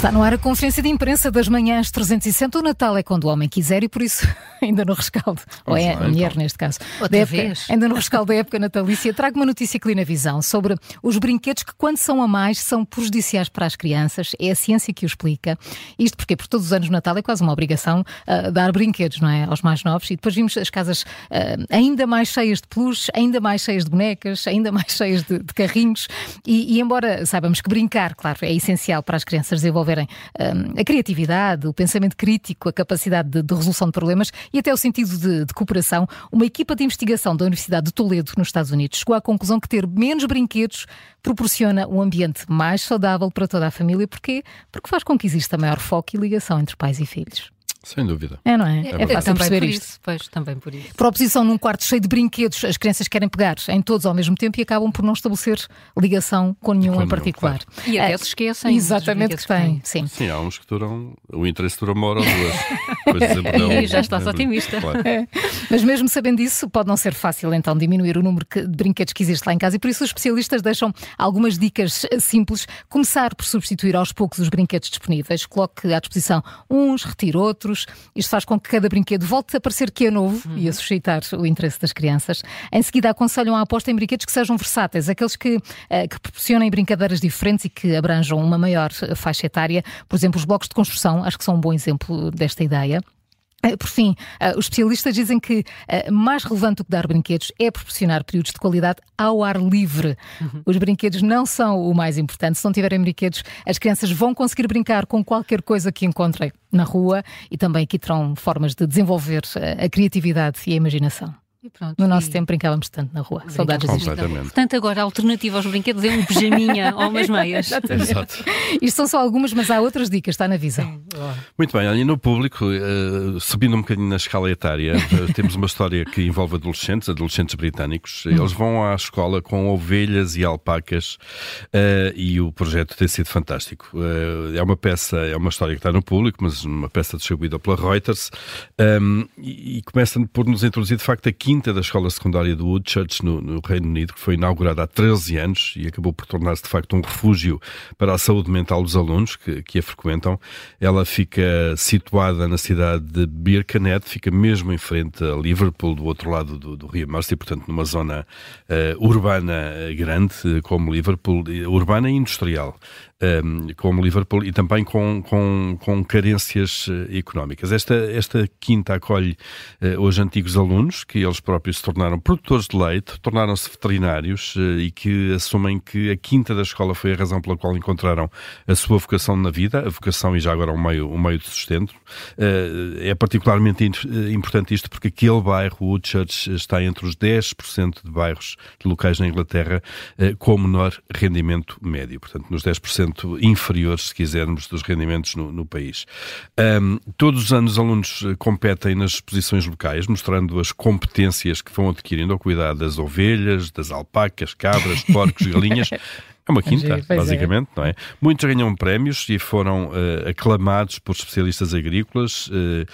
Está no ar a conferência de imprensa das manhãs 360. O Natal é quando o homem quiser e por isso ainda no rescaldo. Ou é a mulher, neste caso. Outra época, vez. Ainda no rescaldo da época natalícia, trago uma notícia aqui na visão sobre os brinquedos que, quando são a mais, são prejudiciais para as crianças. É a ciência que o explica. Isto porque, por todos os anos o Natal é quase uma obrigação uh, dar brinquedos, não é? Aos mais novos. E depois vimos as casas uh, ainda mais cheias de peluches, ainda mais cheias de bonecas, ainda mais cheias de, de carrinhos. E, e embora saibamos que brincar, claro, é essencial para as crianças desenvolverem um, a criatividade, o pensamento crítico, a capacidade de, de resolução de problemas e até o sentido de, de, cooperação, uma equipa de investigação da Universidade de Toledo, nos Estados Unidos, chegou à conclusão que ter menos brinquedos proporciona um ambiente mais saudável para toda a família. Porquê? Porque faz com que exista maior foco e ligação entre pais e filhos. Sem dúvida. É, não é? É, é fácil perceber isto. Isso, pois, também por isso. Por oposição, num quarto cheio de brinquedos, as crianças querem pegar em todos ao mesmo tempo e acabam por não estabelecer ligação com nenhum Com em nenhum, particular. E até É, se esquecem. Exatamente que tem, sim. Sim, há uns que duram. O interesse dura uma hora ou duas. Não, E já estás otimista. Claro. Mas mesmo sabendo isso, pode não ser fácil então diminuir o número de brinquedos que existe lá em casa e por isso os especialistas deixam algumas dicas eh, simples. Começar por substituir aos poucos os brinquedos disponíveis. Coloque à disposição uns, retire outros. Isto faz com que cada brinquedo volte a parecer que é novo e a suscitar o interesse das crianças. Em seguida, aconselham a aposta em brinquedos que sejam versáteis, aqueles que, eh, que proporcionem brincadeiras diferentes e que abranjam uma maior eh, faixa etária. Por exemplo, os blocos de construção, acho que são um bom exemplo desta ideia. Eh, Por fim, eh, os especialistas dizem que eh, mais relevante do que dar brinquedos é proporcionar períodos de qualidade ao ar livre. Os brinquedos não são o mais importante. Se não tiverem brinquedos, as crianças vão conseguir brincar com qualquer coisa que encontrem na rua e também aqui terão formas de desenvolver a criatividade e a imaginação. Pronto, No nosso e- tempo brincávamos tanto na rua. Saudades disto. Portanto, agora a alternativa aos brinquedos é um pijaminha ou umas meias. Exato. Isto são só algumas, mas há outras dicas, está na visão. Muito bem, olha, e no público, eh, subindo um bocadinho na escala etária, eh, temos uma história que envolve adolescentes, adolescentes britânicos. Eles vão à escola com ovelhas e alpacas eh, e o projeto tem sido fantástico. Eh, é uma peça, é uma história que está no público, mas uma peça distribuída pela Reuters um, e, e começa por nos introduzir de facto a quinta da escola secundária do Woodchurch no, no Reino Unido, que foi inaugurada há 13 anos e acabou por tornar-se de facto um refúgio para a saúde mental dos alunos que, que a frequentam. Ela fica situada na cidade de Birkenhead, fica mesmo em frente a Liverpool, do outro lado do, do Rio Mersey, portanto numa zona eh, urbana eh, grande, eh, como Liverpool, urbana e industrial. Um, como Liverpool e também com, com, com carências eh, económicas. Esta, esta quinta acolhe eh, hoje antigos alunos que eles próprios se tornaram produtores de leite, tornaram-se veterinários eh, e que assumem que a quinta da escola foi a razão pela qual encontraram a sua vocação na vida, a vocação e já agora um meio, um meio de sustento. Eh, é particularmente importante isto porque aquele bairro, Woodchurch, está entre os 10% de bairros de locais na Inglaterra com menor rendimento médio, portanto nos 10% inferiores, se quisermos, dos rendimentos no, no país. Ahm, todos os anos os alunos eh, competem nas exposições locais, mostrando as competências que vão adquirindo ao cuidado das ovelhas, das alpacas, cabras, porcos, galinhas. É uma quinta, é. basicamente, não é? Muitos ganham prémios e foram eh, aclamados por especialistas agrícolas. eh,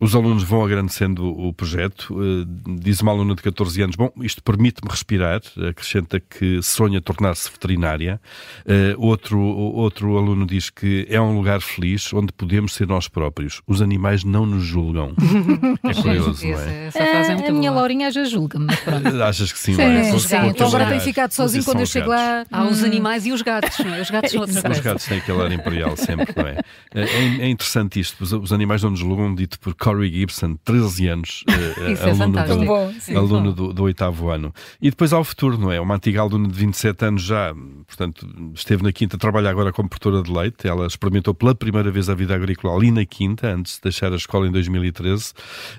os alunos vão agradecendo o projeto. Eh, diz uma aluna de 14 anos: Bom, isto permite-me respirar. Acrescenta que sonha tornar-se veterinária. Eh, outro, outro aluno diz que é um lugar feliz onde podemos ser nós próprios. Os animais não nos julgam. é curioso, não é? essa frase é muito a minha boa. Laurinha já julga-me. Achas que sim, Sim, é? Sim. são Então agora tem ficado sozinho quando eu os chego lá. Há os animais e os gatos, não é? Os gatos são outra Os coisa. gatos têm aquele ar imperial sempre, não é? É, é interessante isto. Os, os animais não nos julgam, dito por Corey Gibson, 13 anos, Isso é aluno, fantástico. do, Bom, sim. aluno do, do oitavo ano. E depois ao futuro, não é? Uma antiga aluna de 27 anos já, portanto, esteve na Quinta, trabalha agora como produtora de leite. Ela experimentou pela primeira vez a vida agrícola ali na Quinta, antes de deixar a escola em 2013.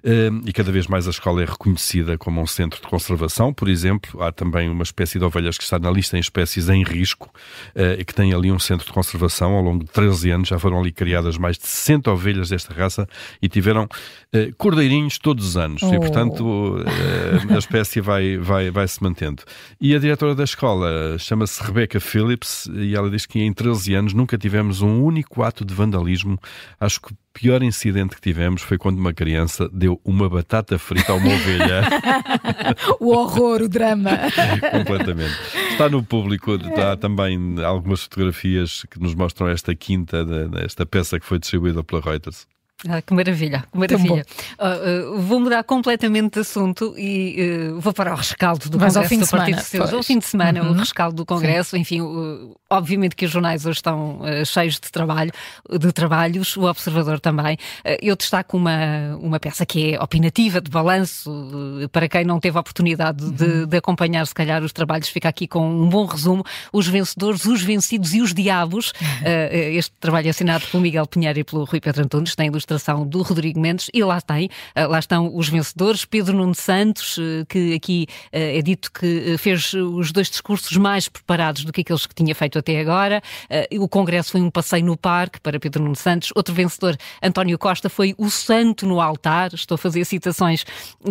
Eh, E cada vez mais a escola é reconhecida como um centro de conservação. Por exemplo, há também uma espécie de ovelhas que está na lista em espécies em risco e que tem ali um centro de conservação. Ao longo de 13 anos já foram ali criadas mais de 60 ovelhas desta raça e tiveram uh, cordeirinhos todos os anos. Oh. E, portanto, uh, a espécie vai, vai, vai se mantendo. E a diretora da escola chama-se Rebecca Phillips e ela diz que em 13 anos nunca tivemos um único ato de vandalismo. Acho que o pior incidente que tivemos foi quando uma criança deu uma batata frita a uma ovelha. o horror, o drama. Completamente. Está no público, está também algumas fotografias que nos mostram esta quinta, esta peça que foi distribuída pela Reuters. Ah, que maravilha, que maravilha. Uh, uh, vou mudar completamente de assunto e uh, vou para o rescaldo do Mas Congresso do Partido Socialista. Ao fim de semana, uhum. o rescaldo do Congresso, Sim. enfim, obviamente que os jornais hoje estão cheios de trabalho, de trabalhos, o Observador também. eu destaco uma, uma peça que é opinativa, de balanço, para quem não teve a oportunidade de, uhum. de, acompanhar, se calhar, os trabalhos, fica aqui com um bom resumo. Os vencedores, os vencidos e os diabos. Uhum. este trabalho é assinado pelo Miguel Pinheiro e pelo Rui Pedro Antunes, tem ilustração ilustração do Rodrigo Mendes e lá tem, eh, lá estão os vencedores, Pedro Nuno Santos, eh, que aqui eh, é dito que fez os dois discursos mais preparados do que aqueles que tinha feito até agora. O Congresso foi um passeio no parque para Pedro Nuno Santos. Outro vencedor, António Costa, foi o santo no altar. Estou a fazer citações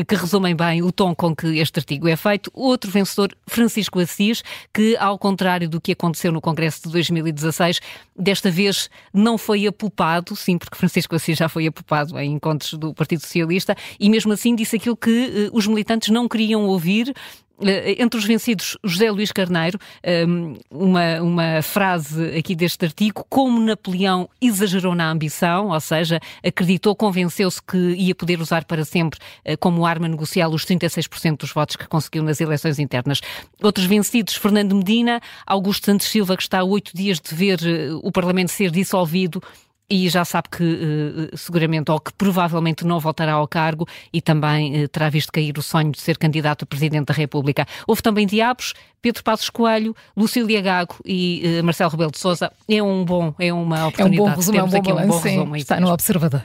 que resumem bem o tom com que este artigo é feito. Outro vencedor, Francisco Assis, que, ao contrário do que aconteceu no Congresso de 2016, desta vez não foi apupado, sim, porque Francisco Assis já foi apopado em encontros do Partido Socialista e mesmo assim disse aquilo que uh, os militantes não queriam ouvir, eh, entre os vencidos, José Luís Carneiro, ehm, uma, uma frase aqui deste artigo, como Napoleão exagerou na ambição, ou seja, acreditou, convenceu-se que ia poder usar para sempre eh, como arma negocial os 36% dos votos que conseguiu nas eleições internas. Outros vencidos, Fernando Medina, Augusto Santos Silva, que está a oito dias de ver o Parlamento ser dissolvido e já sabe que uh, seguramente ou que provavelmente não voltará ao cargo e também uh, terá visto cair o sonho de ser candidato a Presidente da República. Houve também diabos, Pedro Passos Coelho, Lucília Gago e Marcelo Rebelo de Sousa. É um bom, é uma oportunidade. É um bom resumo, é um bom balanço, um bom resumo, está no Observador.